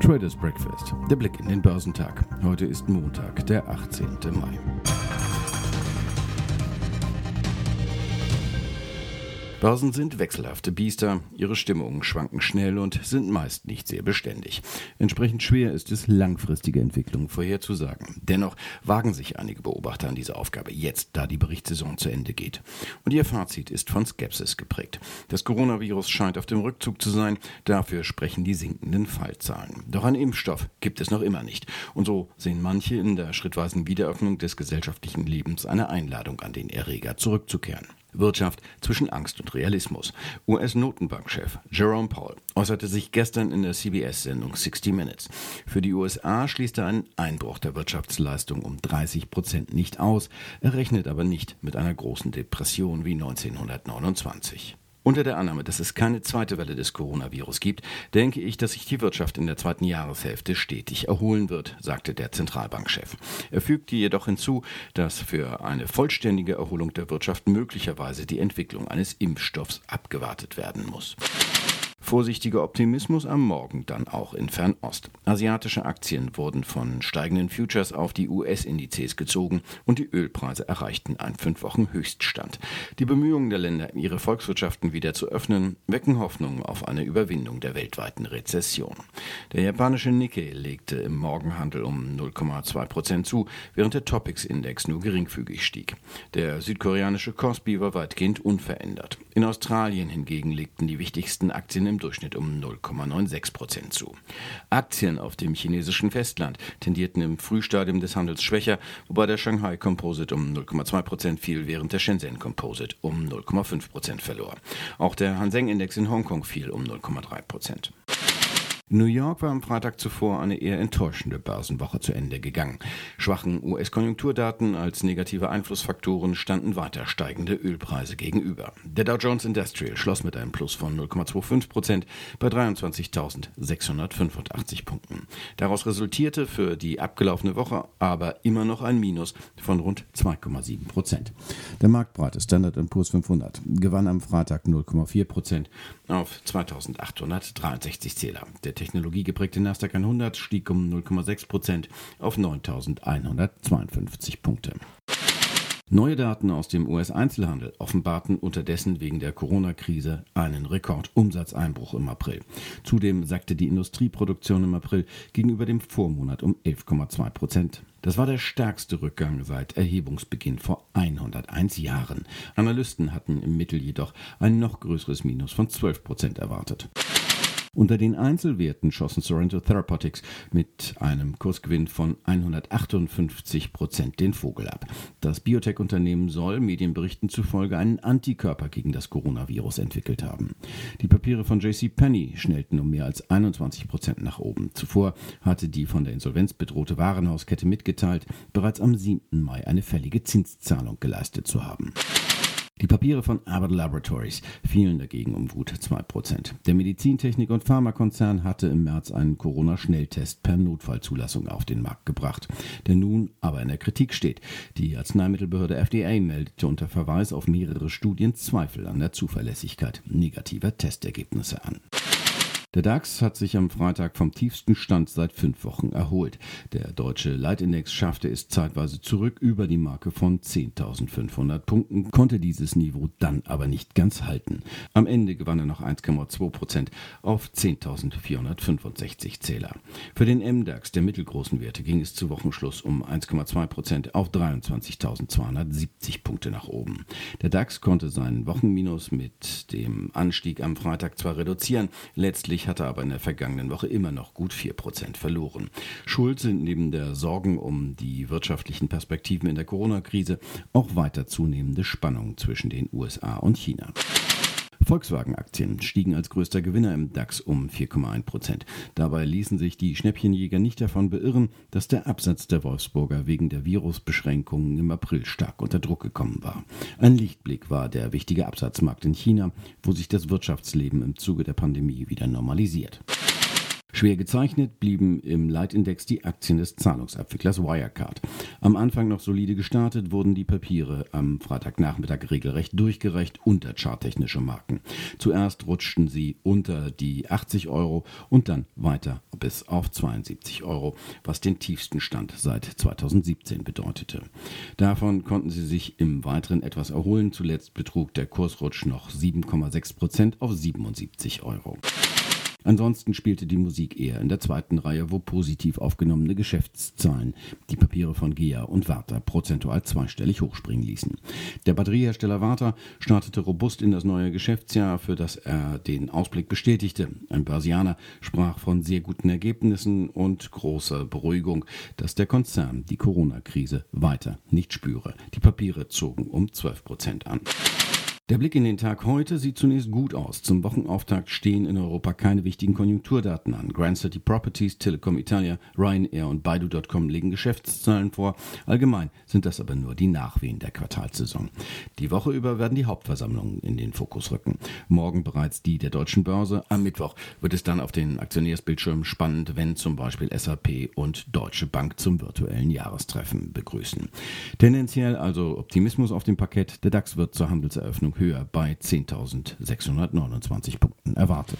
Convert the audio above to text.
Traders Breakfast, der Blick in den Börsentag. Heute ist Montag, der 18. Mai. Börsen sind wechselhafte Biester, ihre Stimmungen schwanken schnell und sind meist nicht sehr beständig. Entsprechend schwer ist es, langfristige Entwicklungen vorherzusagen. Dennoch wagen sich einige Beobachter an diese Aufgabe jetzt, da die Berichtssaison zu Ende geht. Und ihr Fazit ist von Skepsis geprägt. Das Coronavirus scheint auf dem Rückzug zu sein, dafür sprechen die sinkenden Fallzahlen. Doch einen Impfstoff gibt es noch immer nicht. Und so sehen manche in der schrittweisen Wiederöffnung des gesellschaftlichen Lebens eine Einladung an den Erreger zurückzukehren. Wirtschaft zwischen Angst und Realismus. US-Notenbankchef Jerome Powell äußerte sich gestern in der CBS-Sendung 60 Minutes. Für die USA schließt er einen Einbruch der Wirtschaftsleistung um 30 Prozent nicht aus. Er rechnet aber nicht mit einer großen Depression wie 1929. Unter der Annahme, dass es keine zweite Welle des Coronavirus gibt, denke ich, dass sich die Wirtschaft in der zweiten Jahreshälfte stetig erholen wird, sagte der Zentralbankchef. Er fügte jedoch hinzu, dass für eine vollständige Erholung der Wirtschaft möglicherweise die Entwicklung eines Impfstoffs abgewartet werden muss. Vorsichtiger Optimismus am Morgen dann auch in Fernost. Asiatische Aktien wurden von steigenden Futures auf die US-Indizes gezogen und die Ölpreise erreichten einen fünf Wochen Höchststand. Die Bemühungen der Länder, ihre Volkswirtschaften wieder zu öffnen, wecken Hoffnungen auf eine Überwindung der weltweiten Rezession. Der japanische Nikkei legte im Morgenhandel um 0,2 Prozent zu, während der Topix-Index nur geringfügig stieg. Der südkoreanische Kospi war weitgehend unverändert. In Australien hingegen legten die wichtigsten Aktien im Durchschnitt um 0,96 Prozent zu. Aktien auf dem chinesischen Festland tendierten im Frühstadium des Handels schwächer, wobei der Shanghai Composite um 0,2 Prozent fiel, während der Shenzhen Composite um 0,5 Prozent verlor. Auch der Hang Index in Hongkong fiel um 0,3 Prozent. New York war am Freitag zuvor eine eher enttäuschende Börsenwoche zu Ende gegangen. Schwachen US-Konjunkturdaten als negative Einflussfaktoren standen weiter steigende Ölpreise gegenüber. Der Dow Jones Industrial schloss mit einem Plus von 0,25 Prozent bei 23.685 Punkten. Daraus resultierte für die abgelaufene Woche aber immer noch ein Minus von rund 2,7 Prozent. Der marktbreite Standard Poor's 500 gewann am Freitag 0,4 Prozent auf 2.863 Zähler. Der der technologiegeprägte Nasdaq 100 stieg um 0,6 Prozent auf 9.152 Punkte. Neue Daten aus dem US-Einzelhandel offenbarten unterdessen wegen der Corona-Krise einen Rekordumsatzeinbruch im April. Zudem sackte die Industrieproduktion im April gegenüber dem Vormonat um 11,2 Prozent. Das war der stärkste Rückgang seit Erhebungsbeginn vor 101 Jahren. Analysten hatten im Mittel jedoch ein noch größeres Minus von 12 Prozent erwartet. Unter den Einzelwerten schossen Sorrento Therapeutics mit einem Kursgewinn von 158 Prozent den Vogel ab. Das Biotech-Unternehmen soll Medienberichten zufolge einen Antikörper gegen das Coronavirus entwickelt haben. Die Papiere von JC Penney schnellten um mehr als 21 Prozent nach oben. Zuvor hatte die von der Insolvenz bedrohte Warenhauskette mitgeteilt, bereits am 7. Mai eine fällige Zinszahlung geleistet zu haben. Die Papiere von Abbott Laboratories fielen dagegen um gut 2%. Der Medizintechnik- und Pharmakonzern hatte im März einen Corona-Schnelltest per Notfallzulassung auf den Markt gebracht, der nun aber in der Kritik steht. Die Arzneimittelbehörde FDA meldete unter Verweis auf mehrere Studien Zweifel an der Zuverlässigkeit negativer Testergebnisse an. Der DAX hat sich am Freitag vom tiefsten Stand seit fünf Wochen erholt. Der deutsche Leitindex schaffte es zeitweise zurück über die Marke von 10.500 Punkten, konnte dieses Niveau dann aber nicht ganz halten. Am Ende gewann er noch 1,2 Prozent auf 10.465 Zähler. Für den MDAX der mittelgroßen Werte ging es zu Wochenschluss um 1,2 Prozent auf 23.270 Punkte nach oben. Der DAX konnte seinen Wochenminus mit dem Anstieg am Freitag zwar reduzieren, letztlich hatte aber in der vergangenen Woche immer noch gut 4% verloren. Schuld sind neben der Sorgen um die wirtschaftlichen Perspektiven in der Corona-Krise auch weiter zunehmende Spannungen zwischen den USA und China. Volkswagen-Aktien stiegen als größter Gewinner im DAX um 4,1 Prozent. Dabei ließen sich die Schnäppchenjäger nicht davon beirren, dass der Absatz der Wolfsburger wegen der Virusbeschränkungen im April stark unter Druck gekommen war. Ein Lichtblick war der wichtige Absatzmarkt in China, wo sich das Wirtschaftsleben im Zuge der Pandemie wieder normalisiert. Schwer gezeichnet blieben im Leitindex die Aktien des Zahlungsabwicklers Wirecard. Am Anfang noch solide gestartet, wurden die Papiere am Freitagnachmittag regelrecht durchgereicht unter charttechnische Marken. Zuerst rutschten sie unter die 80 Euro und dann weiter bis auf 72 Euro, was den tiefsten Stand seit 2017 bedeutete. Davon konnten sie sich im Weiteren etwas erholen. Zuletzt betrug der Kursrutsch noch 7,6 Prozent auf 77 Euro. Ansonsten spielte die Musik eher in der zweiten Reihe, wo positiv aufgenommene Geschäftszahlen die Papiere von GEA und Warta prozentual zweistellig hochspringen ließen. Der Batteriehersteller Warta startete robust in das neue Geschäftsjahr, für das er den Ausblick bestätigte. Ein Börsianer sprach von sehr guten Ergebnissen und großer Beruhigung, dass der Konzern die Corona-Krise weiter nicht spüre. Die Papiere zogen um 12 Prozent an. Der Blick in den Tag heute sieht zunächst gut aus. Zum Wochenauftakt stehen in Europa keine wichtigen Konjunkturdaten an. Grand City Properties, Telekom Italia, Ryanair und Baidu.com legen Geschäftszahlen vor. Allgemein sind das aber nur die Nachwehen der Quartalssaison. Die Woche über werden die Hauptversammlungen in den Fokus rücken. Morgen bereits die der deutschen Börse. Am Mittwoch wird es dann auf den Aktionärsbildschirmen spannend, wenn zum Beispiel SAP und Deutsche Bank zum virtuellen Jahrestreffen begrüßen. Tendenziell also Optimismus auf dem Parkett. Der DAX wird zur Handelseröffnung höher bei 10.629 Punkten erwartet.